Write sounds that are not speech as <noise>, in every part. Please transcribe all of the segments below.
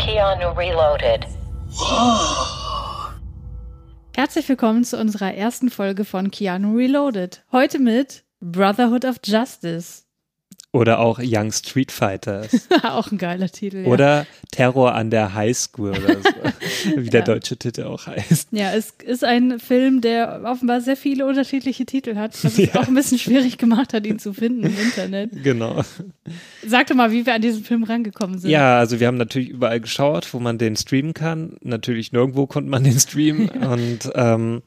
Keanu Reloaded. Herzlich willkommen zu unserer ersten Folge von Keanu Reloaded. Heute mit Brotherhood of Justice. Oder auch Young Street Fighters. <laughs> auch ein geiler Titel. Ja. Oder Terror an der High School oder so. <laughs> Wie der deutsche Titel auch heißt. Ja, es ist ein Film, der offenbar sehr viele unterschiedliche Titel hat, was es <laughs> auch ein bisschen schwierig gemacht hat, ihn zu finden im Internet. Genau. Sag doch mal, wie wir an diesen Film rangekommen sind. Ja, also wir haben natürlich überall geschaut, wo man den streamen kann. Natürlich nirgendwo konnte man den streamen. Und ähm,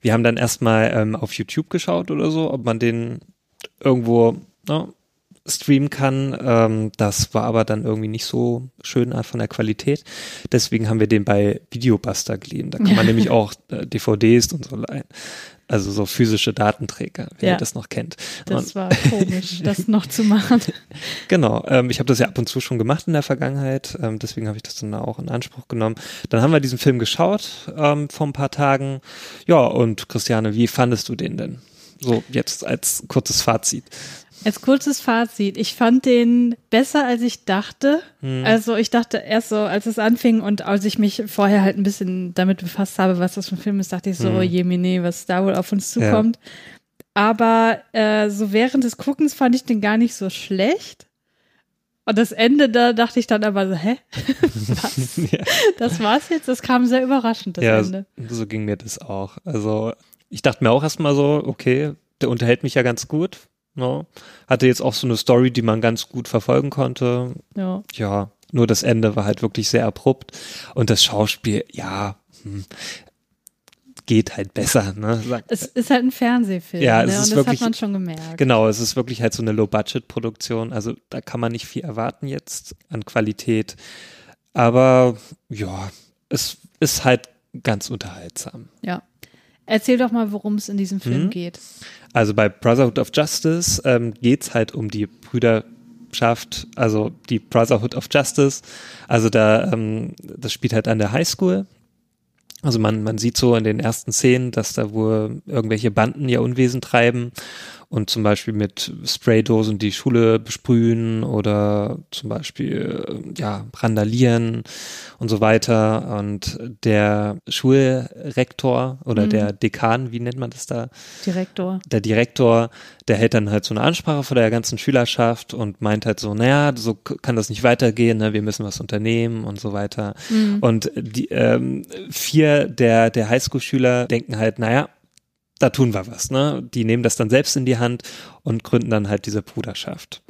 wir haben dann erstmal ähm, auf YouTube geschaut oder so, ob man den irgendwo ne, streamen kann. Ähm, das war aber dann irgendwie nicht so schön von der Qualität. Deswegen haben wir den bei Videobuster geliehen. Da kann man <laughs> nämlich auch äh, DVDs und so leihen. Also so physische Datenträger, wer Ja. das noch kennt. Das Und- war komisch, das noch zu machen. <laughs> Genau, ähm, ich habe das ja ab und zu schon gemacht in der Vergangenheit, ähm, deswegen habe ich das dann auch in Anspruch genommen. Dann haben wir diesen Film geschaut ähm, vor ein paar Tagen. Ja, und Christiane, wie fandest du den denn? So, jetzt als kurzes Fazit. Als kurzes Fazit, ich fand den besser, als ich dachte. Hm. Also ich dachte erst so, als es anfing und als ich mich vorher halt ein bisschen damit befasst habe, was das für ein Film ist, dachte ich so, Hm. je, nee, was da wohl auf uns zukommt. Aber äh, so während des Guckens fand ich den gar nicht so schlecht. Und das Ende, da dachte ich dann aber so, hä? <laughs> was? ja, Das war's jetzt? Das kam sehr überraschend, das ja Ende. so, so ging mir das auch. Also ich dachte mir auch erstmal so, okay, der unterhält mich ja ganz gut. Ne? Hatte jetzt auch so eine Story, die man ganz gut verfolgen konnte. Ja. ja, nur das Ende war halt wirklich sehr abrupt und das Schauspiel, ja, hm, geht halt besser, ne? Es ist halt ein Fernsehfilm, Ja, ne? es ist und das wirklich- hat man schon gemerkt. genau, es ist wirklich halt so eine Low-Budget-Produktion, also da kann man nicht viel erwarten jetzt an Qualität, aber ja, es ist halt ganz unterhaltsam. Ja. Erzähl doch mal, worum es in diesem Film Mhm. geht. Also bei Brotherhood of Justice ähm, geht's halt um die Brüderschaft, also die Brotherhood of Justice. Also da, ähm, das spielt halt an der Highschool. Also man, man sieht so in den ersten Szenen, dass da wohl irgendwelche Banden ihr Unwesen treiben und zum Beispiel mit Spraydosen die Schule besprühen oder zum Beispiel ja randalieren und so weiter. Und der Schulrektor oder Mhm. der Dekan, wie nennt man das da? Direktor. der Direktor, der hält dann halt so eine Ansprache vor der ganzen Schülerschaft und meint halt so, naja, so kann das nicht weitergehen, ne? wir müssen was unternehmen und so weiter. Und die ähm, vier der, der Highschool-Schüler denken halt, naja, da tun wir was, ne? Die nehmen das dann selbst in die Hand und gründen dann halt diese Bruderschaft.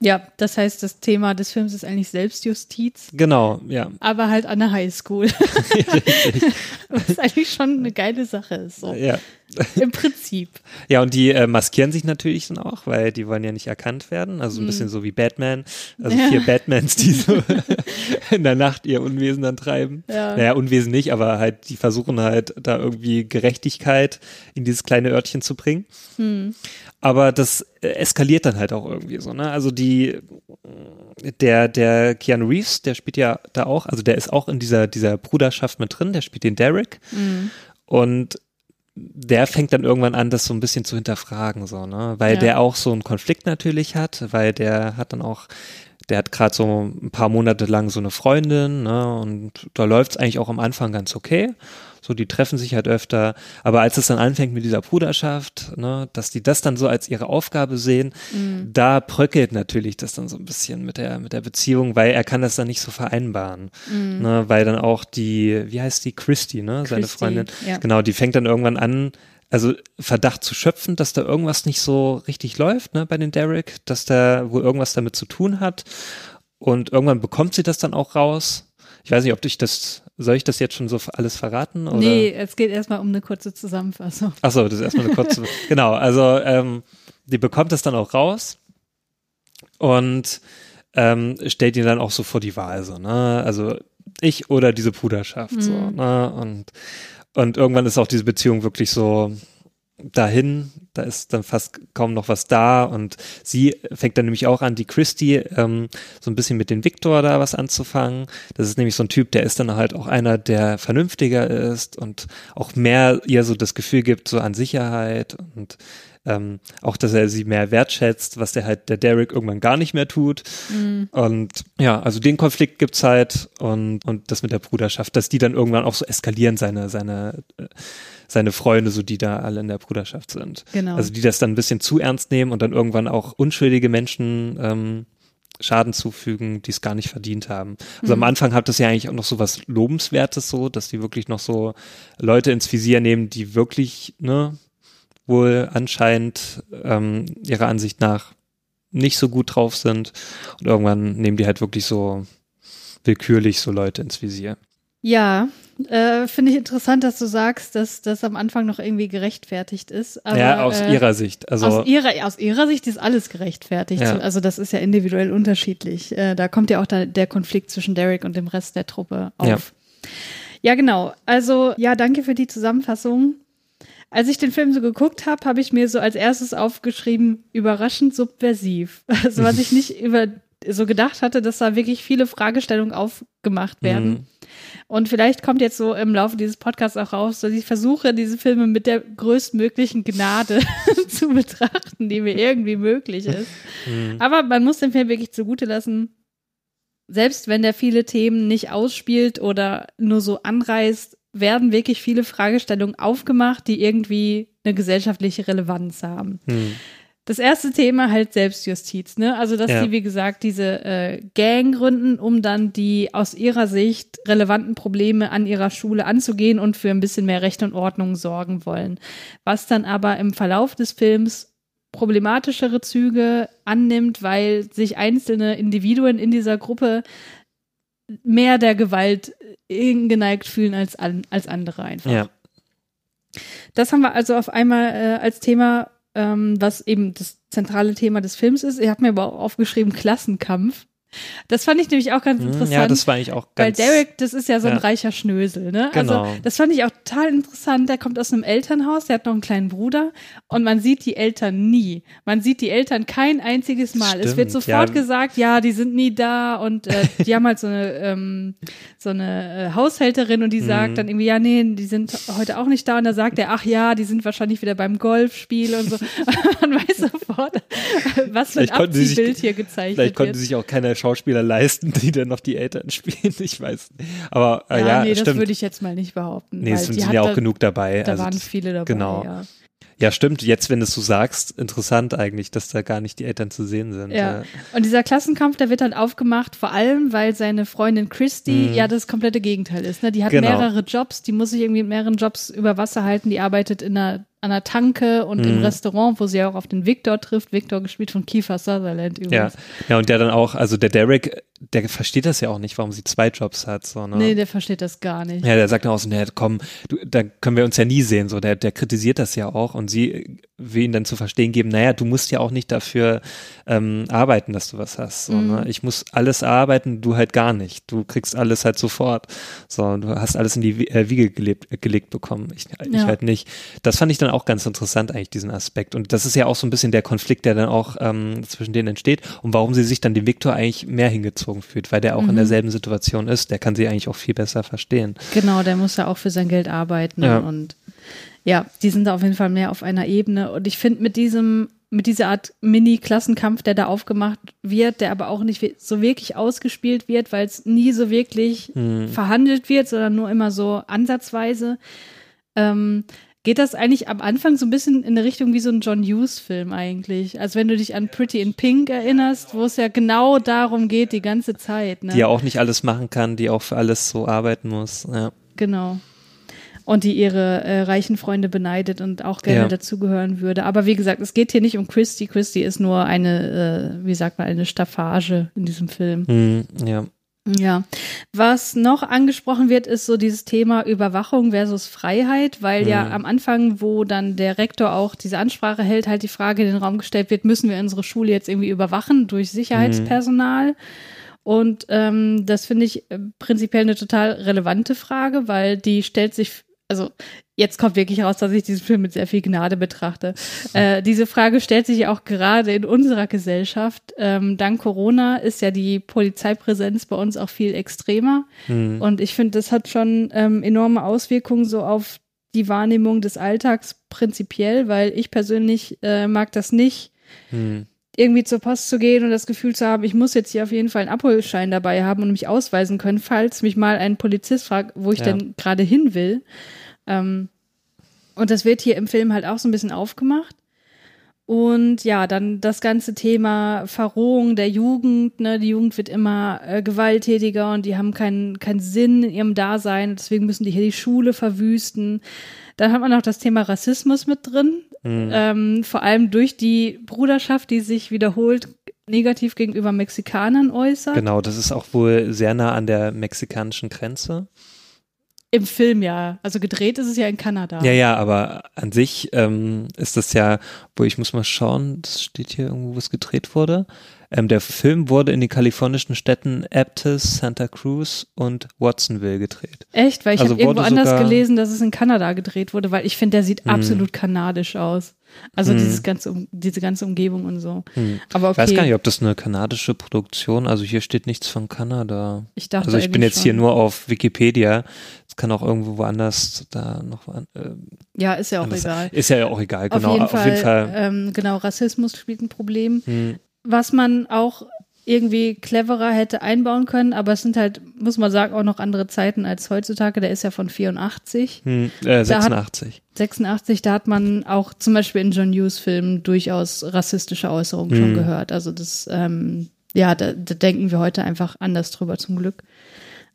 Ja, das heißt, das Thema des Films ist eigentlich Selbstjustiz, Genau, ja. aber halt an der Highschool. <laughs> <laughs> Was eigentlich schon eine geile Sache ist, so. Ja. <laughs> Im Prinzip. Ja, und die äh, maskieren sich natürlich dann auch, weil die wollen ja nicht erkannt werden. Also ein bisschen so wie Batman. Also Ja. vier Batmans, die so <laughs> in der Nacht ihr Unwesen dann treiben. Ja. Naja, Unwesen nicht, aber halt, die versuchen halt da irgendwie Gerechtigkeit in dieses kleine Örtchen zu bringen. Aber das äh, eskaliert dann halt auch irgendwie so, ne? Also die, der, der Keanu Reeves, der spielt ja da auch, also der ist auch in dieser, dieser Bruderschaft mit drin, der spielt den Derek. Und der fängt dann irgendwann an, das so ein bisschen zu hinterfragen, so, ne? Weil Ja. der auch so einen Konflikt natürlich hat, weil der hat dann auch, der hat gerade so ein paar Monate lang so eine Freundin, ne? Und da läuft's eigentlich auch am Anfang ganz okay. So, die treffen sich halt öfter. Aber als es dann anfängt mit dieser Bruderschaft, ne, dass die das dann so als ihre Aufgabe sehen, da bröckelt natürlich das dann so ein bisschen mit der, mit der Beziehung, weil er kann das dann nicht so vereinbaren. Ne, weil dann auch die, wie heißt die, Christy, ne, seine Christy, Freundin, ja. genau, die fängt dann irgendwann an, also Verdacht zu schöpfen, dass da irgendwas nicht so richtig läuft, ne, bei den Derek, dass da wohl irgendwas damit zu tun hat. Und irgendwann bekommt sie das dann auch raus. Ich weiß nicht, ob ich das, soll ich das jetzt schon so alles verraten? Oder? Nee, es geht erstmal um eine kurze Zusammenfassung. Achso, das ist erstmal eine kurze. <laughs> genau, also ähm, die bekommt das dann auch raus und ähm, stellt ihn dann auch so vor die Wahl, so, ne? Also ich oder diese Bruderschaft, mhm. so, ne? Und, und irgendwann ist auch diese Beziehung wirklich so, dahin, da ist dann fast kaum noch was da und sie fängt dann nämlich auch an, die Christy, ähm, so ein bisschen mit dem Victor da was anzufangen. Das ist nämlich so ein Typ, der ist dann halt auch einer, der vernünftiger ist und auch mehr ihr so das Gefühl gibt, so an Sicherheit und ähm, auch, dass er sie mehr wertschätzt, was der halt der Derek irgendwann gar nicht mehr tut. Mhm. Und ja, also den Konflikt gibt's halt und, und das mit der Bruderschaft, dass die dann irgendwann auch so eskalieren, seine, seine äh, seine Freunde, so die da alle in der Bruderschaft sind. Genau. Also die das dann ein bisschen zu ernst nehmen und dann irgendwann auch unschuldige Menschen ähm, Schaden zufügen, die es gar nicht verdient haben. Also mhm. am Anfang hat das ja eigentlich auch noch so was Lobenswertes so, dass die wirklich noch so Leute ins Visier nehmen, die wirklich, ne, wohl anscheinend ähm, ihrer Ansicht nach nicht so gut drauf sind. Und irgendwann nehmen die halt wirklich so willkürlich so Leute ins Visier. Ja, äh, finde ich interessant, dass du sagst, dass das am Anfang noch irgendwie gerechtfertigt ist. Aber, ja, aus äh, ihrer Sicht. Also aus ihrer, aus ihrer Sicht ist alles gerechtfertigt. Ja. Also das ist ja individuell unterschiedlich. Äh, da kommt ja auch da, der Konflikt zwischen Derek und dem Rest der Truppe auf. Ja. ja, genau. Also ja, danke für die Zusammenfassung. Als ich den Film so geguckt habe, habe ich mir so als erstes aufgeschrieben, überraschend subversiv. <laughs> Also was ich nicht über so gedacht hatte, dass da wirklich viele Fragestellungen aufgemacht werden. Mhm. Und vielleicht kommt jetzt so im Laufe dieses Podcasts auch raus, dass ich versuche, diese Filme mit der größtmöglichen Gnade <laughs> zu betrachten, die mir irgendwie möglich ist. Mhm. Aber man muss den Film wirklich zugute lassen, selbst wenn der viele Themen nicht ausspielt oder nur so anreißt, werden wirklich viele Fragestellungen aufgemacht, die irgendwie eine gesellschaftliche Relevanz haben. Mhm. Das erste Thema halt Selbstjustiz, ne? Also, dass ja. sie, wie gesagt, diese äh, Gang gründen, um dann die aus ihrer Sicht relevanten Probleme an ihrer Schule anzugehen und für ein bisschen mehr Recht und Ordnung sorgen wollen. Was dann aber im Verlauf des Films problematischere Züge annimmt, weil sich einzelne Individuen in dieser Gruppe mehr der Gewalt geneigt fühlen als, an, als andere einfach. Ja. Das haben wir also auf einmal äh, als Thema ähm, was eben das zentrale Thema des Films ist. Ich habe mir aber auch aufgeschrieben Klassenkampf. Das fand ich nämlich auch ganz hm, interessant. Ja, das war ich auch ganz. Weil Derek, das ist ja so ein ja. reicher Schnösel, ne? Also, genau. Also, das fand ich auch total interessant. Der kommt aus einem Elternhaus, der hat noch einen kleinen Bruder und man sieht die Eltern nie. Man sieht die Eltern kein einziges Mal. Stimmt, es wird sofort ja. gesagt, ja, die sind nie da und äh, <laughs> die haben halt so eine, ähm, so eine äh, Haushälterin und die mhm. sagt dann irgendwie, ja, nee, die sind heute auch nicht da und da sagt er, ach ja, die sind wahrscheinlich wieder beim Golfspiel und so. <laughs> <laughs> man weiß sofort, was für ein Abziehbild hier gezeichnet vielleicht wird. Vielleicht konnten sich auch keiner Schauspieler leisten, die dann noch die Eltern <laughs> spielen. Ich weiß. Aber äh, ja, ja nee, stimmt. das würde ich jetzt mal nicht behaupten. Nee, es sind ja auch da, genug dabei. Da also, waren viele dabei. Genau. Ja. Ja, stimmt. Jetzt, wenn du es so sagst, interessant eigentlich, dass da gar nicht die Eltern zu sehen sind. Ja. Und dieser Klassenkampf, der wird dann aufgemacht, vor allem, weil seine Freundin Christy mhm. ja das komplette Gegenteil ist. Ne? Die hat genau. mehrere Jobs, die muss sich irgendwie mit mehreren Jobs über Wasser halten, die arbeitet in einer an der Tanke und mhm. im Restaurant, wo sie auch auf den Victor trifft. Victor gespielt von Kiefer Sutherland übrigens. Ja. ja, und der dann auch, also der Derek, der versteht das ja auch nicht, warum sie zwei Jobs hat. So, ne? Nee, der versteht das gar nicht. Ja, der sagt dann auch so, nee, komm, du, da können wir uns ja nie sehen. So, der, der kritisiert das ja auch und sie will ihn dann zu verstehen geben, naja, du musst ja auch nicht dafür ähm, arbeiten, dass du was hast. So, ne? mhm. ne? Ich muss alles arbeiten, du halt gar nicht. Du kriegst alles halt sofort. So, du hast alles in die äh, Wiege gelebt, äh, gelegt bekommen. Ich, ich ja. halt nicht. Das fand ich dann auch ganz interessant, eigentlich, diesen Aspekt. Und das ist ja auch so ein bisschen der Konflikt, der dann auch ähm, zwischen denen entsteht und warum sie sich dann dem Viktor eigentlich mehr hingezogen fühlt, weil der auch mhm. in derselben Situation ist. Der kann sie eigentlich auch viel besser verstehen. Genau, der muss ja auch für sein Geld arbeiten ja. und ja, die sind da auf jeden Fall mehr auf einer Ebene. Und ich finde mit diesem, mit dieser Art Mini-Klassenkampf, der da aufgemacht wird, der aber auch nicht so wirklich ausgespielt wird, weil es nie so wirklich hm. verhandelt wird, sondern nur immer so ansatzweise, ähm, geht das eigentlich am Anfang so ein bisschen in eine Richtung wie so ein John Hughes-Film eigentlich. Also wenn du dich an Pretty in Pink erinnerst, wo es ja genau darum geht, die ganze Zeit. Ne? Die ja auch nicht alles machen kann, die auch für alles so arbeiten muss. Ja. Genau und die ihre äh, reichen Freunde beneidet und auch gerne ja. dazugehören würde. Aber wie gesagt, es geht hier nicht um Christy. Christy ist nur eine, äh, wie sagt man, eine Staffage in diesem Film. Hm, ja. Ja, was noch angesprochen wird, ist so dieses Thema Überwachung versus Freiheit, weil mhm. ja am Anfang, wo dann der Rektor auch diese Ansprache hält, halt die Frage in den Raum gestellt wird, müssen wir unsere Schule jetzt irgendwie überwachen durch Sicherheitspersonal? Mhm. Und ähm, das finde ich äh, prinzipiell eine total relevante Frage, weil die stellt sich, also jetzt kommt wirklich raus, dass ich diesen Film mit sehr viel Gnade betrachte. Äh, diese Frage stellt sich auch gerade in unserer Gesellschaft. Ähm, dank Corona ist ja die Polizeipräsenz bei uns auch viel extremer. Mhm. Und ich finde, das hat schon ähm, enorme Auswirkungen so auf die Wahrnehmung des Alltags prinzipiell, weil ich persönlich äh, mag das nicht. Mhm irgendwie zur Post zu gehen und das Gefühl zu haben, ich muss jetzt hier auf jeden Fall einen Abholschein dabei haben und mich ausweisen können, falls mich mal ein Polizist fragt, wo ich ja. denn gerade hin will. Ähm, und das wird hier im Film halt auch so ein bisschen aufgemacht. Und ja, dann das ganze Thema Verrohung der Jugend. Ne? Die Jugend wird immer äh, gewalttätiger und die haben keinen keinen Sinn in ihrem Dasein. Deswegen müssen die hier die Schule verwüsten. Dann hat man auch das Thema Rassismus mit drin. Mhm. Ähm, vor allem durch die Bruderschaft, die sich wiederholt negativ gegenüber Mexikanern äußert. Genau, das ist auch wohl sehr nah an der mexikanischen Grenze. Im Film ja. Also gedreht ist es ja in Kanada. Ja, ja, aber an sich ähm, ist das ja, wo ich muss mal schauen, das steht hier irgendwo, wo es gedreht wurde. Ähm, der Film wurde in den kalifornischen Städten Aptos, Santa Cruz und Watsonville gedreht. Echt? Weil ich also habe irgendwo anders gelesen, dass es in Kanada gedreht wurde, weil ich finde, der sieht hm. absolut kanadisch aus. Also hm. dieses ganze, diese ganze Umgebung und so. Hm. Aber okay. Ich weiß gar nicht, ob das eine kanadische Produktion, also hier steht nichts von Kanada. Ich dachte Also ich bin jetzt schon. hier nur auf Wikipedia. Es kann auch irgendwo woanders da noch. Äh, ja, ist ja auch egal. Ist ja auch egal, genau. Auf jeden Fall, auf jeden Fall. Ähm, genau, Rassismus spielt ein Problem. Hm was man auch irgendwie cleverer hätte einbauen können, aber es sind halt, muss man sagen, auch noch andere Zeiten als heutzutage. Der ist ja von 84. Hm, äh, 86. Hat, 86, da hat man auch zum Beispiel in John Hughes Filmen durchaus rassistische Äußerungen hm. schon gehört. Also das, ähm, ja, da, da, denken wir heute einfach anders drüber zum Glück.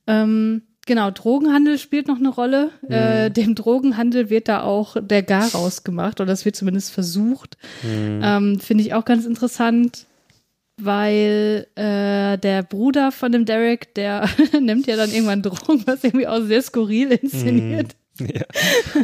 Ähm, genau, Drogenhandel spielt noch eine Rolle. Mhm. Äh, dem Drogenhandel wird da auch der Garaus gemacht oder das wird zumindest versucht. Mhm. Ähm, Finde ich auch ganz interessant weil äh, der Bruder von dem Derek, der <laughs> nimmt ja dann irgendwann Drogen, was irgendwie auch sehr skurril inszeniert. Mhm. Ja.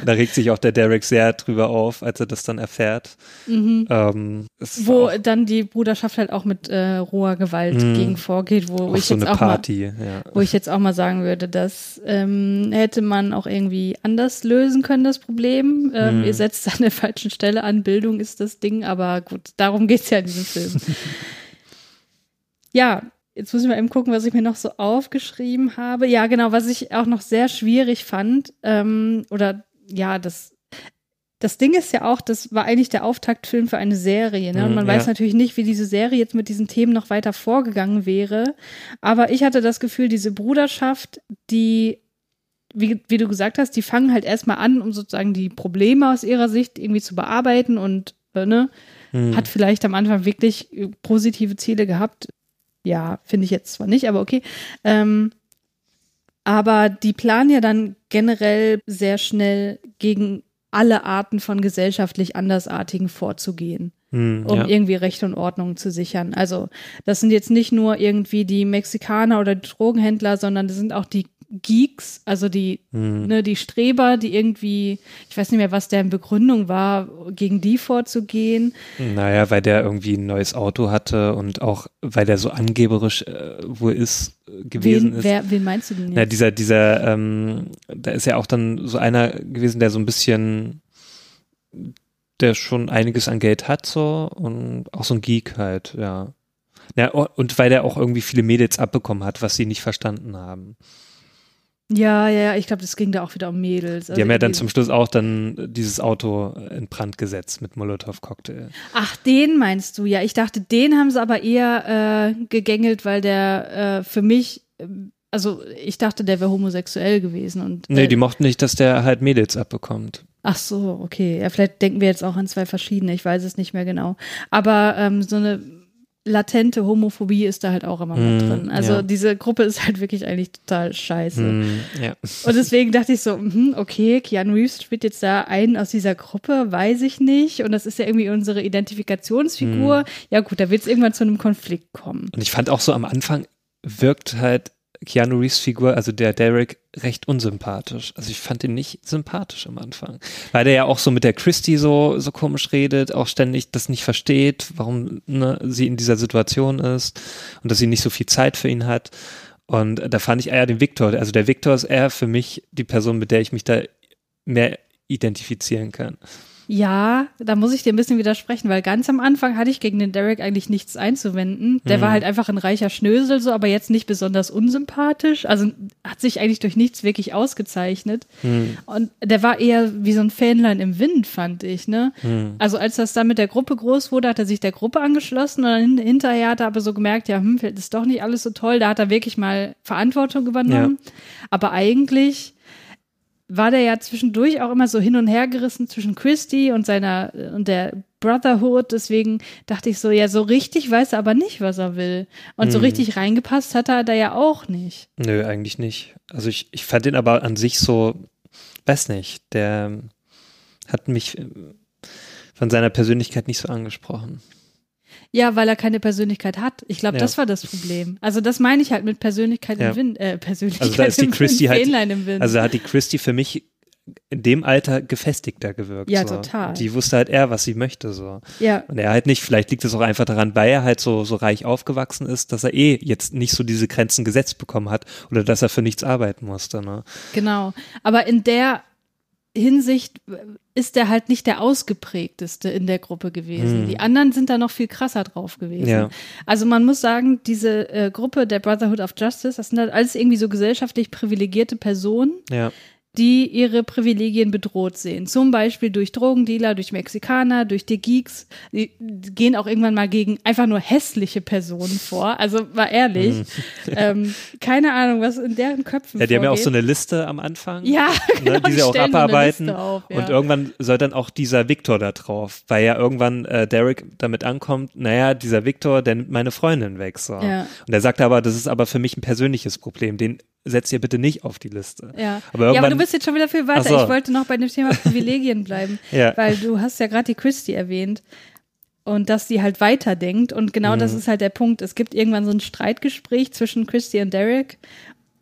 Da regt sich auch der Derek sehr drüber auf, als er das dann erfährt. Mhm. Ähm, wo dann die Bruderschaft halt auch mit äh, roher Gewalt mhm. gegen vorgeht, wo ich so jetzt auch Party, mal, ja. wo ich jetzt auch mal sagen würde, das ähm, hätte man auch irgendwie anders lösen können, das Problem. Ähm, mhm. Ihr setzt an der falschen Stelle an, Bildung ist das Ding, aber gut, darum geht es ja in diesem Film. <laughs> ja, jetzt muss ich mal eben gucken, was ich mir noch so aufgeschrieben habe. Ja, genau, was ich auch noch sehr schwierig fand, ähm, oder ja, das das Ding ist ja auch, das war eigentlich der Auftaktfilm für eine Serie. Ne? Und man mhm, weiß natürlich nicht, wie diese Serie jetzt mit diesen Themen noch weiter vorgegangen wäre. Aber ich hatte das Gefühl, diese Bruderschaft, die, wie, wie du gesagt hast, die fangen halt erstmal an, um sozusagen die Probleme aus ihrer Sicht irgendwie zu bearbeiten und äh, ne, mhm. hat vielleicht am Anfang wirklich positive Ziele gehabt. Ja, finde ich jetzt zwar nicht, aber okay. Ähm, aber die planen ja dann generell sehr schnell gegen alle Arten von gesellschaftlich Andersartigen vorzugehen, hm, um ja. irgendwie Recht und Ordnung zu sichern. Also das sind jetzt nicht nur irgendwie die Mexikaner oder die Drogenhändler, sondern das sind auch die Geeks, also die, mhm. ne, die Streber, die irgendwie, ich weiß nicht mehr, was deren Begründung war, gegen die vorzugehen. Naja, weil der irgendwie ein neues Auto hatte und auch, weil der so angeberisch äh, wohl ist, äh, gewesen wen, ist. Wer, wen meinst du denn jetzt? Na, dieser, dieser, ähm, da ist ja auch dann so einer gewesen, der so ein bisschen, der schon einiges an Geld hat, so, und auch so ein Geek halt, ja. Ja, und weil der auch irgendwie viele Mädels abbekommen hat, was sie nicht verstanden haben. Ja, ja, ja, ich glaube, das ging da auch wieder um Mädels. Also die haben ja dann zum Schluss auch dann dieses Auto in Brand gesetzt mit Molotow-Cocktail. Ach, den meinst du? Ja, ich dachte, den haben sie aber eher äh, gegängelt, weil der äh, für mich, äh, also ich dachte, der wäre homosexuell gewesen. Und, äh, nee, die mochten nicht, dass der halt Mädels abbekommt. Ach so, okay. Ja, vielleicht denken wir jetzt auch an zwei verschiedene, ich weiß es nicht mehr genau. Aber ähm, so eine latente Homophobie ist da halt auch immer mit mm, drin. Also ja. diese Gruppe ist halt wirklich eigentlich total scheiße. Mm, ja. Und deswegen dachte ich so, mh, okay, Keanu Reeves spielt jetzt da einen aus dieser Gruppe, weiß ich nicht. Und das ist ja irgendwie unsere Identifikationsfigur. Mm. Ja gut, da wird es irgendwann zu einem Konflikt kommen. Und ich fand auch so am Anfang wirkt halt Keanu Reeves Figur, also der Derek, recht unsympathisch. Also ich fand ihn nicht sympathisch am Anfang. Weil der ja auch so mit der Christie so, so komisch redet, auch ständig das nicht versteht, warum ne, sie in dieser Situation ist und dass sie nicht so viel Zeit für ihn hat. Und da fand ich eher den Victor. Also der Victor ist eher für mich die Person, mit der ich mich da mehr identifizieren kann. Ja, da muss ich dir ein bisschen widersprechen, weil ganz am Anfang hatte ich gegen den Derek eigentlich nichts einzuwenden. Der mhm. war halt einfach ein reicher Schnösel, so, aber jetzt nicht besonders unsympathisch. Also hat sich eigentlich durch nichts wirklich ausgezeichnet. Mhm. Und der war eher wie so ein Fähnlein im Wind, fand ich, ne? Mhm. Also als das dann mit der Gruppe groß wurde, hat er sich der Gruppe angeschlossen und dann hinterher hat er aber so gemerkt, ja, hm, das ist doch nicht alles so toll. Da hat er wirklich mal Verantwortung übernommen. Ja. Aber eigentlich war der ja zwischendurch auch immer so hin und her gerissen zwischen Christy und seiner und der Brotherhood. Deswegen dachte ich so, ja, so richtig weiß er aber nicht, was er will. Und so hm. richtig reingepasst hat er da ja auch nicht. Nö, eigentlich nicht. Also ich, ich fand ihn aber an sich so, weiß nicht, der hat mich von seiner Persönlichkeit nicht so angesprochen. Ja, weil er keine Persönlichkeit hat. Ich glaube, ja. das war das Problem. Also das meine ich halt mit Persönlichkeit ja. im Wind. Äh, Persönlichkeit also da ist die Christie halt, im Wind. Also hat die Christie für mich in dem Alter gefestigter gewirkt. Ja, so. total. Die wusste halt eher, was sie möchte, so. Ja. Und er halt nicht, vielleicht liegt es auch einfach daran, weil er halt so, so reich aufgewachsen ist, dass er eh jetzt nicht so diese Grenzen gesetzt bekommen hat oder dass er für nichts arbeiten musste, ne? Genau. Aber in der Hinsicht ist er halt nicht der ausgeprägteste in der Gruppe gewesen. Mhm. Die anderen sind da noch viel krasser drauf gewesen. Ja. Also man muss sagen, diese äh, Gruppe der Brotherhood of Justice, das sind halt alles irgendwie so gesellschaftlich privilegierte Personen, ja die ihre Privilegien bedroht sehen. Zum Beispiel durch Drogendealer, durch Mexikaner, durch die Geeks. Die gehen auch irgendwann mal gegen einfach nur hässliche Personen vor. Also war ehrlich. Mhm. <laughs> ähm, keine Ahnung, was in deren Köpfen Ja, die vorgeht. haben ja auch so eine Liste am Anfang. Ja, genau, ne, die sie auch abarbeiten. Auf, ja. Und irgendwann soll dann auch dieser Victor da drauf, weil ja irgendwann äh, Derek damit ankommt, naja, dieser Victor, der nimmt meine Freundin weg. So. Ja. Und er sagt aber, das ist aber für mich ein persönliches Problem. Den setzt ihr bitte nicht auf die Liste. Ja, aber, ja, aber du bist jetzt schon wieder viel weiter. So. Ich wollte noch bei dem Thema Privilegien bleiben, <laughs> ja. weil du hast ja gerade die Christie erwähnt und dass sie halt weiterdenkt und genau mhm. das ist halt der Punkt. Es gibt irgendwann so ein Streitgespräch zwischen Christy und Derek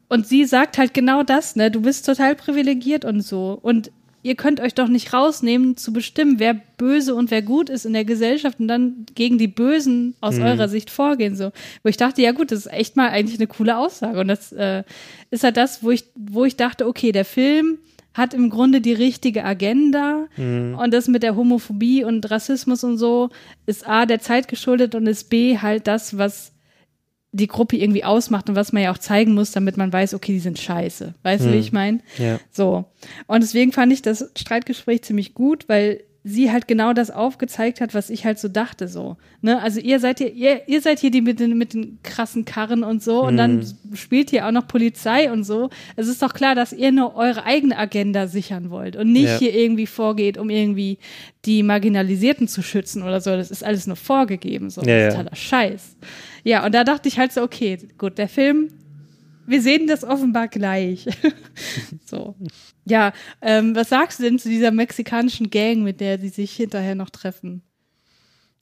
und sie sagt halt genau das, ne? Du bist total privilegiert und so und ihr könnt euch doch nicht rausnehmen, zu bestimmen, wer böse und wer gut ist in der Gesellschaft und dann gegen die Bösen aus mhm. eurer Sicht vorgehen. So, wo ich dachte, ja gut, das ist echt mal eigentlich eine coole Aussage. Und das äh, ist halt das, wo ich, wo ich dachte, okay, der Film hat im Grunde die richtige Agenda mhm. und das mit der Homophobie und Rassismus und so ist A der Zeit geschuldet und ist B halt das, was die Gruppe irgendwie ausmacht und was man ja auch zeigen muss, damit man weiß, okay, die sind scheiße. Weißt hm. du, wie hm. ich meine? Ja. So. Und deswegen fand ich das Streitgespräch ziemlich gut, weil sie halt genau das aufgezeigt hat, was ich halt so dachte, so. Ne? Also ihr seid hier, ihr, ihr seid hier die mit den, mit den krassen Karren und so und dann hm. spielt hier auch noch Polizei und so. Es ist doch klar, dass ihr nur eure eigene Agenda sichern wollt und nicht ja. hier irgendwie vorgeht, um irgendwie die Marginalisierten zu schützen oder so. Das ist alles nur vorgegeben, so. Ja, totaler Scheiß. Ja, und da dachte ich halt so, okay, gut, der Film, wir sehen das offenbar gleich. <laughs> so. Ja, ähm, was sagst du denn zu dieser mexikanischen Gang, mit der sie sich hinterher noch treffen?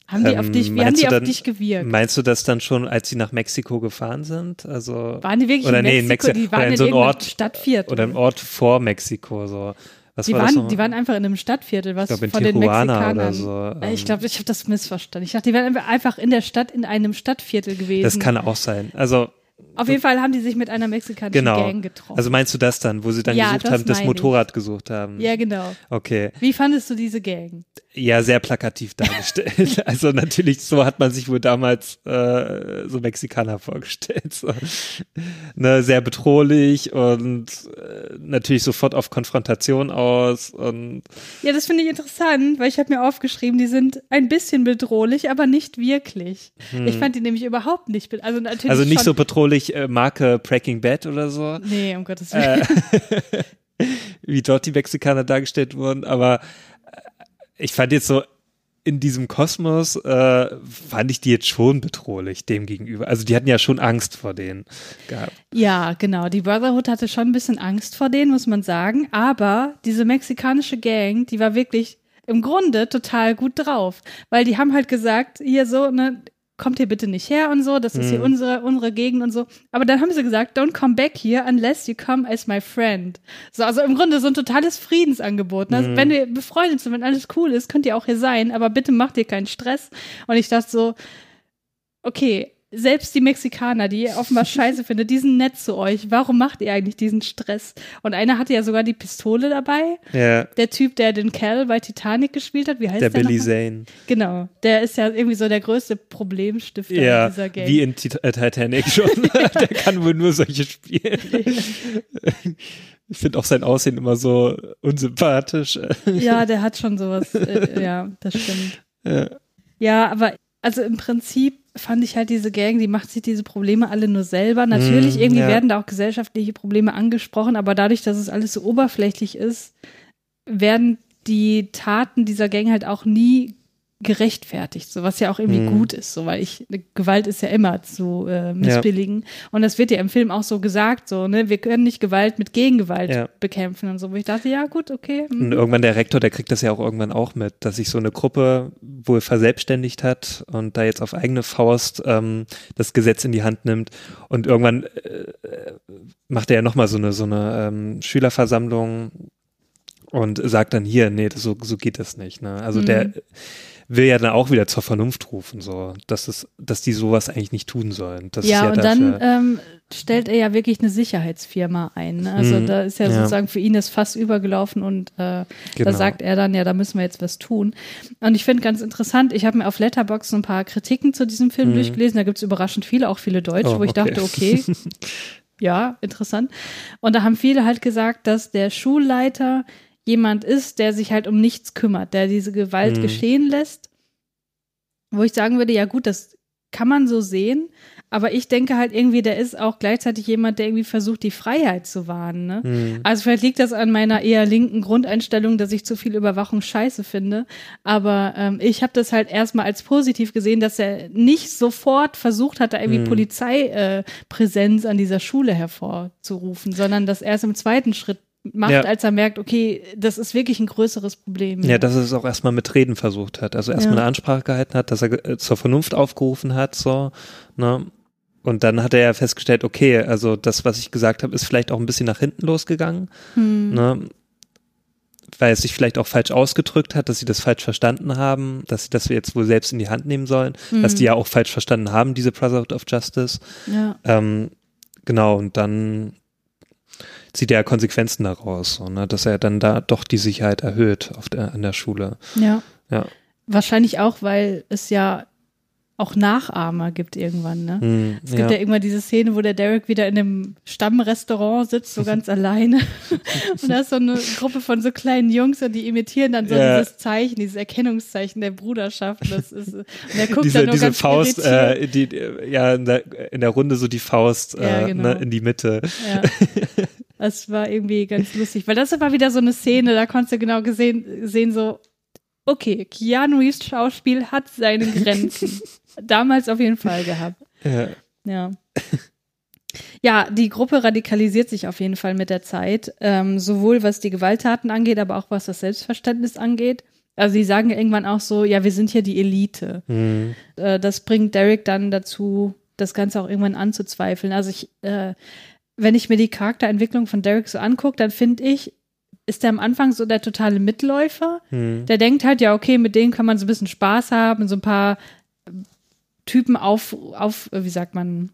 Haben die ähm, auf dich, wie haben die dann, dich gewirkt? Meinst du das dann schon, als sie nach Mexiko gefahren sind? Also waren die wirklich oder in nee, Mexiko? In Mexi die waren oder in in so einem Ort Stadtviertel. oder im Ort vor Mexiko so. Was die, war waren, die waren einfach in einem Stadtviertel, was glaub, von Tijuana den Mexikanern. So, ähm, ich glaube, ich habe das missverstanden. Ich dachte, die waren einfach in der Stadt in einem Stadtviertel gewesen. Das kann auch sein. Also auf jeden Fall haben die sich mit einer mexikanischen genau. Gang getroffen. Also meinst du das dann, wo sie dann ja, gesucht haben, das Motorrad ich. gesucht haben? Ja, genau. Okay. Wie fandest du diese Gang? Ja, sehr plakativ dargestellt. <laughs> also natürlich, so hat man sich wohl damals äh, so Mexikaner vorgestellt. So. Ne, sehr bedrohlich und äh, natürlich sofort auf Konfrontation aus. Und ja, das finde ich interessant, weil ich habe mir aufgeschrieben, die sind ein bisschen bedrohlich, aber nicht wirklich. Hm. Ich fand die nämlich überhaupt nicht, also natürlich Also nicht so bedrohlich äh, Marke Breaking Bad oder so. Nee, um Gottes Willen. Äh, <laughs> wie dort die Mexikaner dargestellt wurden, aber ich fand jetzt so in diesem Kosmos äh, fand ich die jetzt schon bedrohlich dem gegenüber. Also die hatten ja schon Angst vor denen gehabt. Ja, genau. Die Brotherhood hatte schon ein bisschen Angst vor denen, muss man sagen. Aber diese mexikanische Gang, die war wirklich im Grunde total gut drauf, weil die haben halt gesagt, hier so, ne, kommt hier bitte nicht her und so, das ist hier unsere, unsere Gegend und so. Aber dann haben sie gesagt, don't come back here unless you come as my friend. So, also im Grunde so ein totales Friedensangebot. Ne? Also wenn wir befreundet sind, wenn alles cool ist, könnt ihr auch hier sein, aber bitte macht ihr keinen Stress. Und ich dachte so, okay, selbst die Mexikaner, die ihr offenbar scheiße <laughs> findet, die sind nett zu euch. Warum macht ihr eigentlich diesen Stress? Und einer hatte ja sogar die Pistole dabei. Ja. Der Typ, der den Cal bei Titanic gespielt hat, wie heißt Der der? Billy noch? Zane. Genau. Der ist ja irgendwie so der größte Problemstifter Ja, dieser Gang. wie in Tit- äh, Titanic schon. <laughs> der kann wohl nur solche spielen. Ich finde auch sein Aussehen immer so unsympathisch. ja, der hat schon sowas. Äh, ja, das stimmt. Ja. Ja, aber also im Prinzip fand ich halt diese Gang, die macht sich diese Probleme alle nur selber. Natürlich, Mm, irgendwie ja. werden da auch gesellschaftliche Probleme angesprochen, aber dadurch, dass es alles so oberflächlich ist, werden die Taten dieser Gang halt auch nie gerechtfertigt, so was ja auch irgendwie Mhm. gut ist, so weil ich Gewalt ist ja immer zu äh, missbilligen und das wird ja im Film auch so gesagt, so ne, wir können nicht Gewalt mit Gegengewalt Ja. bekämpfen und so, wo ich dachte, ja gut, okay, hm. Und irgendwann der Rektor, der kriegt das ja auch irgendwann auch mit, dass sich so eine Gruppe wohl verselbstständigt hat und da jetzt auf eigene Faust ähm, das Gesetz in die Hand nimmt. Und irgendwann äh, macht er ja nochmal so eine, so eine ähm, Schülerversammlung und sagt dann hier, nee, so, so geht das nicht. Ne? Also der Mhm. Will ja dann auch wieder zur Vernunft rufen, so, dass es, dass die sowas eigentlich nicht tun sollen. Das ja, ist ja und dafür, dann ähm, stellt er ja wirklich eine Sicherheitsfirma ein. Ne? Also Mhm. da ist ja, Ja. sozusagen für ihn das Fass übergelaufen und äh, Genau. da sagt er dann, ja, da müssen wir jetzt was tun. Und ich finde ganz interessant, ich habe mir auf Letterboxd so ein paar Kritiken zu diesem Film durchgelesen, da gibt es überraschend viele, auch viele Deutsche, Mhm. Oh, wo ich okay. dachte, okay, <laughs> ja, interessant. Und da haben viele halt gesagt, dass der Schulleiter jemand ist, der sich halt um nichts kümmert, der diese Gewalt Mhm. geschehen lässt. Wo ich sagen würde, ja gut, das kann man so sehen, aber ich denke halt irgendwie, der ist auch gleichzeitig jemand, der irgendwie versucht, die Freiheit zu wahren. Ne? Mhm. Also vielleicht liegt das an meiner eher linken Grundeinstellung, dass ich zu viel Überwachung scheiße finde. Aber ähm, ich habe das halt erstmal als positiv gesehen, dass er nicht sofort versucht hat, da irgendwie Mhm. Polizeipräsenz äh, an dieser Schule hervorzurufen, sondern dass er es im zweiten Schritt macht, Ja. als er merkt, okay, das ist wirklich ein größeres Problem. Ja, dass er es auch erstmal mit Reden versucht hat. Also erstmal Ja. eine Ansprache gehalten hat, dass er äh, zur Vernunft aufgerufen hat, so, ne? Und dann hat er ja festgestellt, okay, also das, was ich gesagt habe, ist vielleicht auch ein bisschen nach hinten losgegangen, Hm. ne? Weil es sich vielleicht auch falsch ausgedrückt hat, dass sie das falsch verstanden haben, dass sie das jetzt wohl selbst in die Hand nehmen sollen, dass die ja auch falsch verstanden haben, diese Brotherhood of Justice. ja. Ähm, genau, und dann zieht er Konsequenzen daraus, so, ne? dass er dann da doch die Sicherheit erhöht auf der, an der Schule. ja. Ja. Wahrscheinlich auch, weil es ja auch Nachahmer gibt irgendwann, ne? Hm, Es gibt ja. irgendwann diese Szene, wo der Derek wieder in einem Stammrestaurant sitzt, so ganz <laughs> alleine. Und da ist so eine Gruppe von so kleinen Jungs und die imitieren dann so Ja. dieses Zeichen, dieses Erkennungszeichen der Bruderschaft. Das ist, und er guckt diese, dann nur diese ganz Faust, äh, die, äh, ja, in der, in der Runde so die Faust äh, Ja, genau. ne, in die Mitte. Ja. <laughs> Das war irgendwie ganz lustig, weil das war wieder so eine Szene, da konntest du genau gesehen, sehen, so, okay, Keanu Reeves Schauspiel hat seine Grenzen. <laughs> Damals auf jeden Fall gehabt. Ja. Ja. Ja, die Gruppe radikalisiert sich auf jeden Fall mit der Zeit, ähm, sowohl was die Gewalttaten angeht, aber auch was das Selbstverständnis angeht. Also sie sagen irgendwann auch so, ja, wir sind hier die Elite. Hm. Äh, das bringt Derek dann dazu, das Ganze auch irgendwann anzuzweifeln. Also ich, äh, wenn ich mir die Charakterentwicklung von Derek so angucke, dann finde ich, ist er am Anfang so der totale Mitläufer. Hm. Der denkt halt, ja, okay, mit denen kann man so ein bisschen Spaß haben, so ein paar Typen auf, auf, wie sagt man,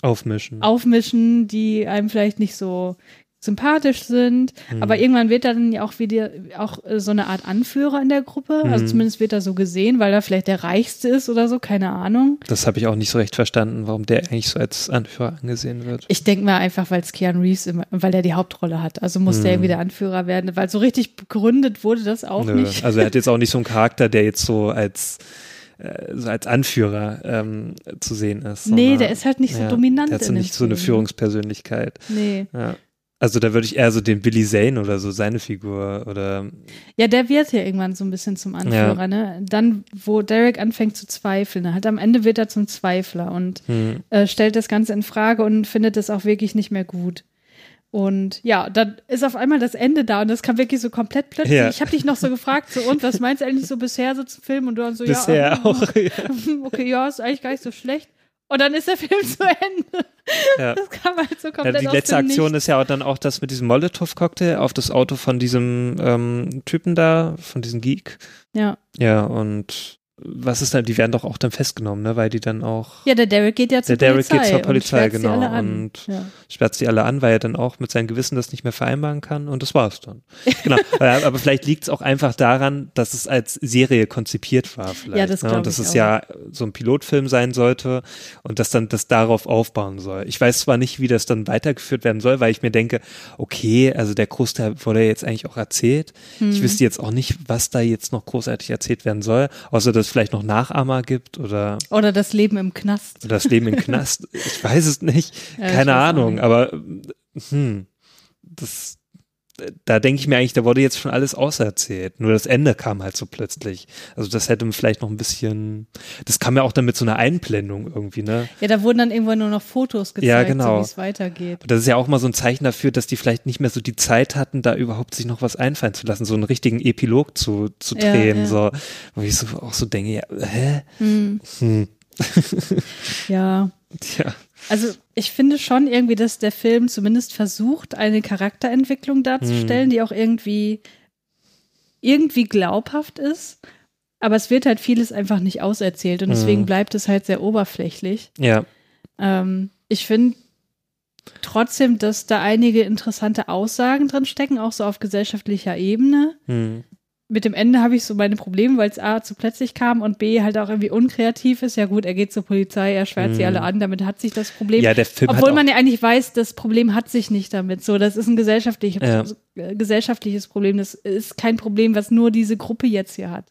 Aufmischen. aufmischen, die einem vielleicht nicht so sympathisch sind. Aber irgendwann wird er dann ja auch wieder auch äh, so eine Art Anführer in der Gruppe. Also Mhm. zumindest wird er so gesehen, weil er vielleicht der Reichste ist oder so, keine Ahnung. Das habe ich auch nicht so recht verstanden, warum der eigentlich so als Anführer angesehen wird. Ich denke mal einfach, weil es Keanu Reeves immer, weil er die Hauptrolle hat. Also muss der irgendwie der Anführer werden, weil so richtig begründet wurde das auch Nö. nicht. Also er hat jetzt auch nicht so einen <laughs> Charakter, der jetzt so als äh, so als Anführer ähm, zu sehen ist. Nee, der ist halt nicht so dominant Der hat so nicht so eine Film. Führungspersönlichkeit. Nee. Ja. Also da würde ich eher so den Billy Zane oder so seine Figur oder Ja, der wird ja irgendwann so ein bisschen zum Anführer, Ja. ne? Dann, wo Derek anfängt zu zweifeln, halt am Ende wird er zum Zweifler und hm, äh, stellt das Ganze in Frage und findet es auch wirklich nicht mehr gut. Und ja, dann ist auf einmal das Ende da und das kam wirklich so komplett plötzlich. Ja. Ich habe dich noch so gefragt, so und was meinst du eigentlich so bisher so zum Film? Und du dann so, Bisher ja, auch. Ja. <laughs> okay, ja, ist eigentlich gar nicht so schlecht. Und dann ist der Film zu <laughs> Ende. Ja. Das kam halt so Ja, komplett die aus letzte Aktion Nichts. ist ja auch dann auch das mit diesem Molotow-Cocktail auf das Auto von diesem ähm, Typen da, von diesem Geek. Ja. Ja, und was ist dann, die werden doch auch dann festgenommen, ne, weil die dann auch, ja, der Derek geht ja zur Der Derek Polizei. geht zur und Polizei, sie genau, alle an. und- ja. sperrt sie alle an, weil er dann auch mit seinem Gewissen das nicht mehr vereinbaren kann und das war's dann. Genau. <laughs> aber, aber vielleicht liegt es auch einfach daran, dass es als Serie konzipiert war vielleicht. Ja, das ne? Und dass es auch. ja so ein Pilotfilm sein sollte und dass dann das darauf aufbauen soll. Ich weiß zwar nicht, wie das dann weitergeführt werden soll, weil ich mir denke, okay, also der Großteil wurde jetzt eigentlich auch erzählt. Hm. Ich wüsste jetzt auch nicht, was da jetzt noch großartig erzählt werden soll, außer dass vielleicht noch Nachahmer gibt oder Oder das Leben im Knast. das Leben im Knast. <laughs> Ich weiß es nicht. Ja, Keine Ahnung, aber hm, das, da denke ich mir eigentlich, da wurde jetzt schon alles auserzählt. Nur das Ende kam halt so plötzlich. Also das hätte man vielleicht noch ein bisschen, das kam ja auch dann mit so einer Einblendung irgendwie, ne? Ja, da wurden dann irgendwann nur noch Fotos gezeigt, Ja, genau. so wie es weitergeht. Und das ist ja auch mal so ein Zeichen dafür, dass die vielleicht nicht mehr so die Zeit hatten, da überhaupt sich noch was einfallen zu lassen, so einen richtigen Epilog zu, zu Ja, drehen, ja. so, wo ich so auch so denke, ja, hä? Hm. Hm. <laughs> Ja. Tja. Also ich finde schon irgendwie, dass der Film zumindest versucht, eine Charakterentwicklung darzustellen, Hm. die auch irgendwie irgendwie glaubhaft ist. Aber es wird halt vieles einfach nicht auserzählt und deswegen Hm. bleibt es halt sehr oberflächlich. Ja. Ähm, ich finde trotzdem, dass da einige interessante Aussagen drin stecken, auch so auf gesellschaftlicher Ebene. Hm. Mit dem Ende habe ich so meine Probleme, weil es A zu plötzlich kam und B halt auch irgendwie unkreativ ist. Ja gut, er geht zur Polizei, er schwärzt sie Mhm. alle an, damit hat sich das Problem. Ja, der Film Obwohl man ja eigentlich weiß, das Problem hat sich nicht damit. So, das ist ein gesellschaftlich, Ja. äh, gesellschaftliches Problem. Das ist kein Problem, was nur diese Gruppe jetzt hier hat.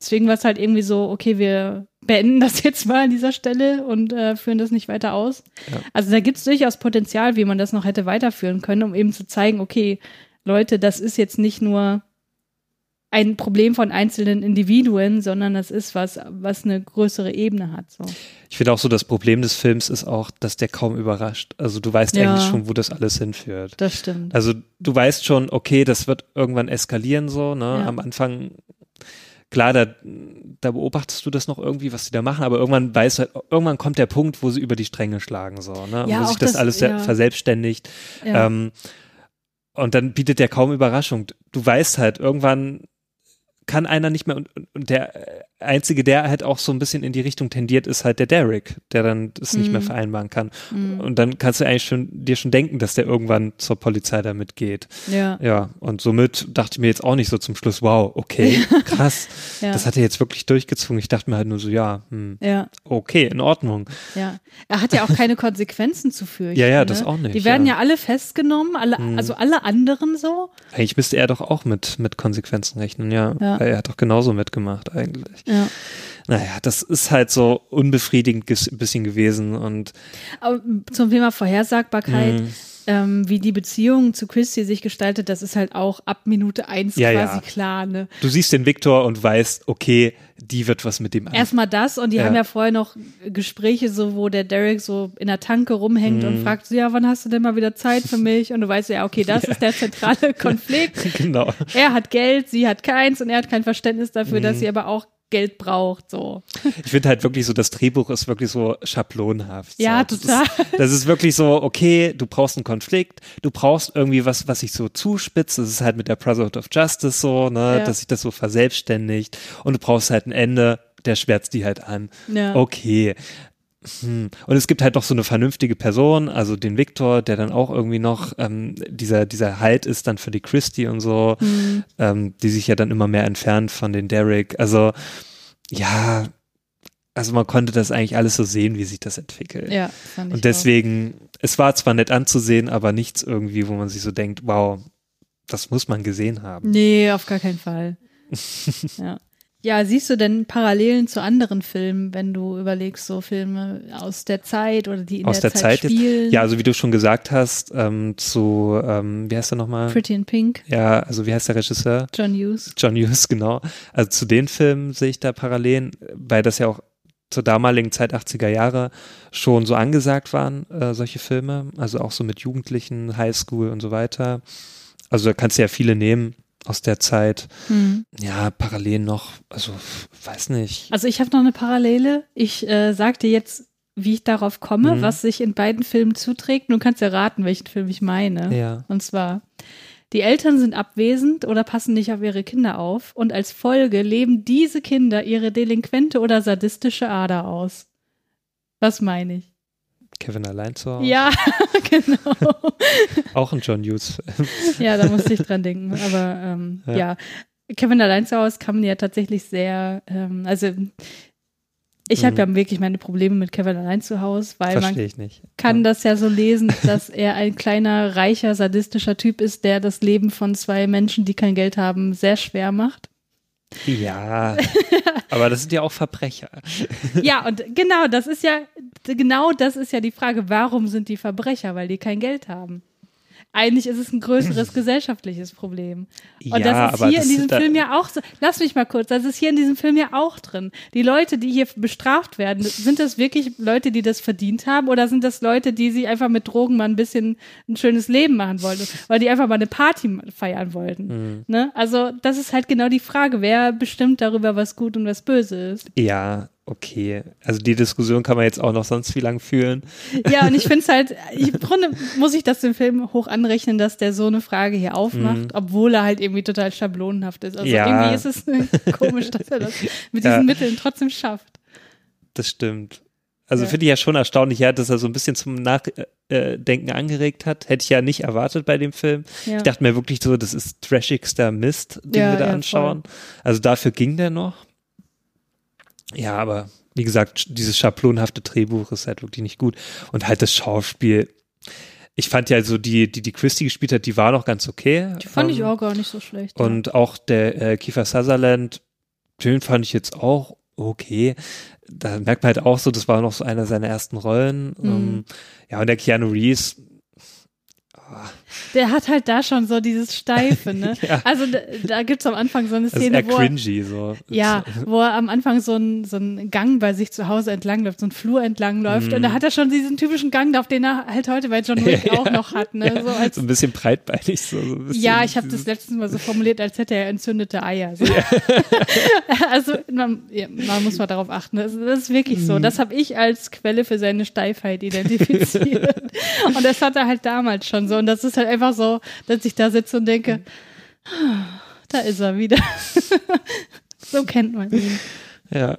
Deswegen war es halt irgendwie so, okay, wir beenden das <laughs> jetzt mal an dieser Stelle und äh, führen das nicht weiter aus. Ja. Also da gibt es durchaus Potenzial, wie man das noch hätte weiterführen können, um eben zu zeigen, okay, Leute, das ist jetzt nicht nur ein Problem von einzelnen Individuen, sondern das ist was, was eine größere Ebene hat. So. Ich finde auch so, das Problem des Films ist auch, dass der kaum überrascht. Also du weißt Ja. eigentlich schon, wo das alles hinführt. Das stimmt. Also du weißt schon, okay, das wird irgendwann eskalieren so, ne? Ja. Am Anfang, klar, da, da beobachtest du das noch irgendwie, was die da machen, aber irgendwann weißt du halt, irgendwann kommt der Punkt, wo sie über die Stränge schlagen, so, ne? Ja, wo sich das, das- alles ja. verselbstständigt. Ähm, und dann bietet der kaum Überraschung. Du weißt halt, irgendwann kann einer nicht mehr und, und- der äh, einzige, der halt auch so ein bisschen in die Richtung tendiert, ist halt der Derek, der dann das nicht mehr Mhm. vereinbaren kann. Mhm. Und dann kannst du eigentlich schon dir schon denken, dass der irgendwann zur Polizei damit geht. Ja. Ja, und somit dachte ich mir jetzt auch nicht so zum Schluss, wow, okay, <laughs> krass. Ja. Das hat er jetzt wirklich durchgezwungen. Ich dachte mir halt nur so, ja, hm, Ja, okay, in Ordnung. ja. Er hat ja auch keine <laughs> Konsequenzen zu fürchten. Ja, ja, ne? das auch nicht, Die werden ja. ja, alle festgenommen, alle, Mhm. also alle anderen so. Eigentlich müsste er doch auch mit, mit Konsequenzen rechnen, ja. Ja. Weil er hat doch genauso mitgemacht eigentlich. Ja. Naja, das ist halt so unbefriedigend ein bisschen gewesen und Aber zum Thema Vorhersagbarkeit, Mhm. ähm, wie die Beziehung zu Christy sich gestaltet, das ist halt auch ab Minute eins Ja, quasi ja. klar. Ne? du siehst den Viktor und weißt, okay, die wird was mit dem an. Erstmal das und die Ja. haben ja vorher noch Gespräche, so wo der Derek so in der Tanke rumhängt Mhm. und fragt so, ja, wann hast du denn mal wieder Zeit für mich? Und du weißt ja, okay, das <laughs> ist der zentrale <laughs> Konflikt. <laughs> genau. Er hat Geld, sie hat keins und er hat kein Verständnis dafür, Mhm. dass sie aber auch Geld braucht. So. Ich finde halt wirklich so, das Drehbuch ist wirklich so schablonhaft. Ja, so. total. Das ist, das ist wirklich so, okay, du brauchst einen Konflikt, du brauchst irgendwie was, was sich so zuspitzt. Das ist halt mit der Brotherhood of Justice so, ne, Ja. dass sich das so verselbstständigt. Und du brauchst halt ein Ende, der schwärzt die halt an. Ja. Okay. Hm. Und es gibt halt noch so eine vernünftige Person, also den Viktor, der dann auch irgendwie noch ähm, dieser dieser Halt ist dann für die Christie und so, Mhm. ähm, die sich ja dann immer mehr entfernt von den Derek. Also ja, also man konnte das eigentlich alles so sehen, wie sich das entwickelt. Ja, fand ich Und deswegen, es war zwar nett anzusehen, aber nichts irgendwie, wo man sich so denkt, wow, das muss man gesehen haben. Nee, auf gar keinen Fall. <laughs> ja. Ja, siehst du denn Parallelen zu anderen Filmen, wenn du überlegst, so Filme aus der Zeit oder die in Aus der, der Zeit, Zeit, spielen? jetzt, ja, also wie du schon gesagt hast, ähm, zu, ähm, wie heißt er nochmal? Pretty in Pink, Ja, also wie heißt der Regisseur? John Hughes. John Hughes, genau. Also zu den Filmen sehe ich da Parallelen, weil das ja auch zur damaligen Zeit 80er Jahre schon so angesagt waren, äh, solche Filme. Also auch so mit Jugendlichen, Highschool und so weiter. Also da kannst du ja viele nehmen aus der Zeit. Hm. Ja, parallel noch, also weiß nicht. Also ich habe noch eine Parallele. Ich äh, sag dir jetzt, wie ich darauf komme, Mhm. was sich in beiden Filmen zuträgt. Nun kannst du ja raten, welchen Film ich meine. Ja. Und zwar, die Eltern sind abwesend oder passen nicht auf ihre Kinder auf und als Folge leben diese Kinder ihre delinquente oder sadistische Ader aus. Was meine ich? Kevin allein zu Hause. Ja, <laughs> genau. Auch ein John Hughes-Film. Ja, da musste ich dran denken. Aber ähm, Ja. ja. Kevin allein zu Hause man ja tatsächlich sehr, ähm, also ich habe Mhm. ja wirklich meine Probleme mit Kevin allein zu Hause, weil man Verstehe ich nicht. kann das ja so lesen, dass er ein kleiner, reicher, sadistischer Typ ist, der das Leben von zwei Menschen, die kein Geld haben, sehr schwer macht. Ja, aber das sind ja auch Verbrecher. <laughs> Ja, und genau, das ist ja, genau das ist ja die Frage, warum sind die Verbrecher? Weil die kein Geld haben. Eigentlich ist es ein größeres <laughs> gesellschaftliches Problem. Und Ja, das ist hier das in diesem Film ja auch so. Lass mich mal kurz, das ist hier in diesem Film ja auch drin. Die Leute, die hier bestraft werden, sind das wirklich Leute, die das verdient haben oder sind das Leute, die sich einfach mit Drogen mal ein bisschen ein schönes Leben machen wollten, weil die einfach mal eine Party feiern wollten? Mhm. Ne? Also, das ist halt genau die Frage, wer bestimmt darüber, was gut und was böse ist. Ja, okay. Also die Diskussion kann man jetzt auch noch sonst wie lang führen. Ja, und ich finde es halt, ich, im Grunde muss ich das dem Film hoch anrechnen, dass der so eine Frage hier aufmacht, obwohl er halt irgendwie total schablonenhaft ist. Also Mhm. Ja. irgendwie ist es <laughs> komisch, dass er das mit Ja. diesen Mitteln trotzdem schafft. Das stimmt. Also Ja. finde ich ja schon erstaunlich, ja, dass er so ein bisschen zum Nachdenken angeregt hat. Hätte ich ja nicht erwartet bei dem Film. Ja. Ich dachte mir wirklich so, das ist trashigster Mist, den Ja, wir da ja, anschauen. Also dafür ging der noch. Ja, aber wie gesagt, dieses schablonhafte Drehbuch ist halt wirklich nicht gut. Und halt das Schauspiel. Ich fand ja so die, die, die Christie gespielt hat, die war noch ganz okay. Die fand ich Ähm, auch gar nicht so schlecht. Und auch der äh, Kiefer Sutherland, den fand ich jetzt auch okay. Da merkt man halt auch so, das war noch so einer seiner ersten Rollen. Mhm. Ähm, ja, und der Keanu Reeves, ja. Der hat halt da schon so dieses Steife, ne? <laughs> Ja. Also da, da gibt es am Anfang so eine das ist Szene, eher wo er, cringy so. Ja, wo er am Anfang so einen so einen Gang bei sich zu Hause entlang läuft, so einen Flur entlang läuft. Mhm. Und da hat er schon diesen typischen Gang, auf den er halt heute bei John Wick <laughs> Ja. auch noch hat. Ne? Ja, so als, so ein bisschen breitbeinig. So, so bisschen ja, ich habe das letztens mal so formuliert, als hätte er entzündete Eier. So. <laughs> also man, ja, man muss mal darauf achten. Das, das ist wirklich so. Mhm. Das habe ich als Quelle für seine Steifheit identifiziert. und das hat er halt damals schon so. Und das ist halt einfach so, dass ich da sitze und denke, "Ah, da ist er wieder. <laughs> so kennt man ihn. Ja.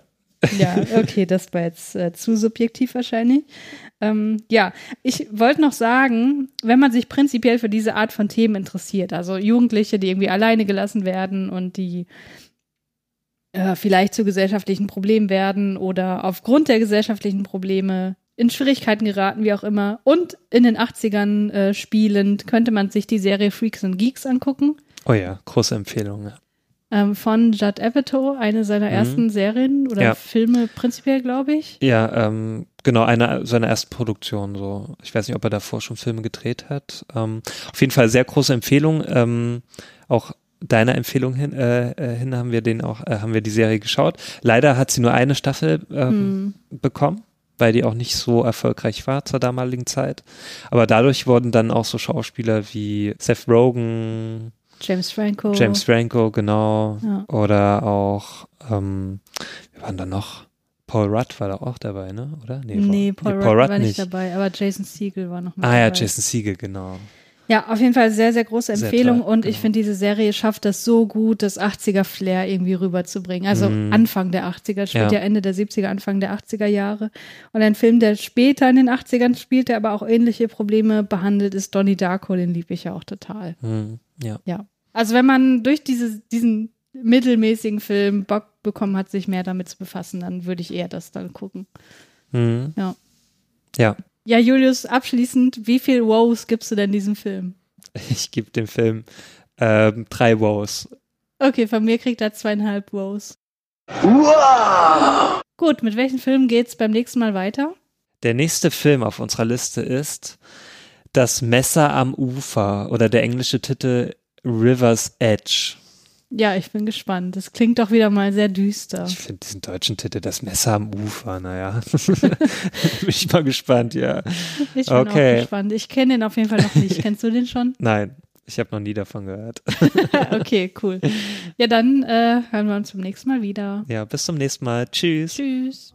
Ja, okay, das war jetzt äh, zu subjektiv wahrscheinlich. Ähm, ja, ich wollte noch sagen, wenn man sich prinzipiell für diese Art von Themen interessiert, also Jugendliche, die irgendwie alleine gelassen werden und die äh, vielleicht zu gesellschaftlichen Problemen werden oder aufgrund der gesellschaftlichen Probleme in Schwierigkeiten geraten, wie auch immer, und in den 80ern äh, spielend, könnte man sich die Serie Freaks and Geeks angucken. Oh ja, große Empfehlung. Ja. Ähm, von Judd Apatow, eine seiner ersten Serien oder Mhm. Ja. Filme prinzipiell, glaube ich. Ja, ähm, genau, eine seiner ersten Produktionen. So, ich weiß nicht, ob er davor schon Filme gedreht hat. Ähm, auf jeden Fall sehr große Empfehlung. Ähm, auch deiner Empfehlung hin, äh, äh, hin haben wir den auch, äh, haben wir die Serie geschaut. Leider hat sie nur eine Staffel ähm, bekommen, weil die auch nicht so erfolgreich war zur damaligen Zeit. Aber dadurch wurden dann auch so Schauspieler wie Seth Rogen, James Franco. James Franco, genau. Ja. Oder auch, ähm, wir waren da noch? Paul Rudd war da auch dabei, ne? Oder? Nee, war- Paul, Rudd war nicht dabei, aber Jason Segel war noch mal Ah ja, dabei. Jason Segel, genau. Ja, auf jeden Fall sehr, sehr große Sehr Empfehlung toll, und ich genau. finde, diese Serie schafft das so gut, das 80er-Flair irgendwie rüberzubringen. Also Mhm. Anfang der 80er, spielt Ja. ja. Ende der 70er, Anfang der 80er Jahre. Und ein Film, der später in den 80ern spielt, der aber auch ähnliche Probleme behandelt, ist Donnie Darko, den liebe ich ja auch total. Hm, ja. Ja. Also wenn man durch diese, diesen mittelmäßigen Film Bock bekommen hat, sich mehr damit zu befassen, dann würde ich eher das dann gucken. Hm. Ja. Ja, Ja, Julius, abschließend, wie viel Wows gibst du denn diesem Film? <laughs> ich gebe dem Film ähm, drei Wows. Okay, von mir kriegt er zweieinhalb Wows. Wow! Gut, mit welchen Filmen geht's beim nächsten Mal weiter? Der nächste Film auf unserer Liste ist Das Messer am Ufer oder der englische Titel River's Edge. Ja, ich bin gespannt. Das klingt doch wieder mal sehr düster. Ich finde diesen deutschen Titel, das Messer am Ufer, naja. <laughs> bin ich mal gespannt, ja. Ich bin okay. auch gespannt. Ich kenne den auf jeden Fall noch nicht. <laughs> Kennst du den schon? Nein, ich habe noch nie davon gehört. <laughs> okay, cool. Ja, dann äh, hören wir uns zum nächsten Mal wieder. Ja, bis zum nächsten Mal. Tschüss. Tschüss.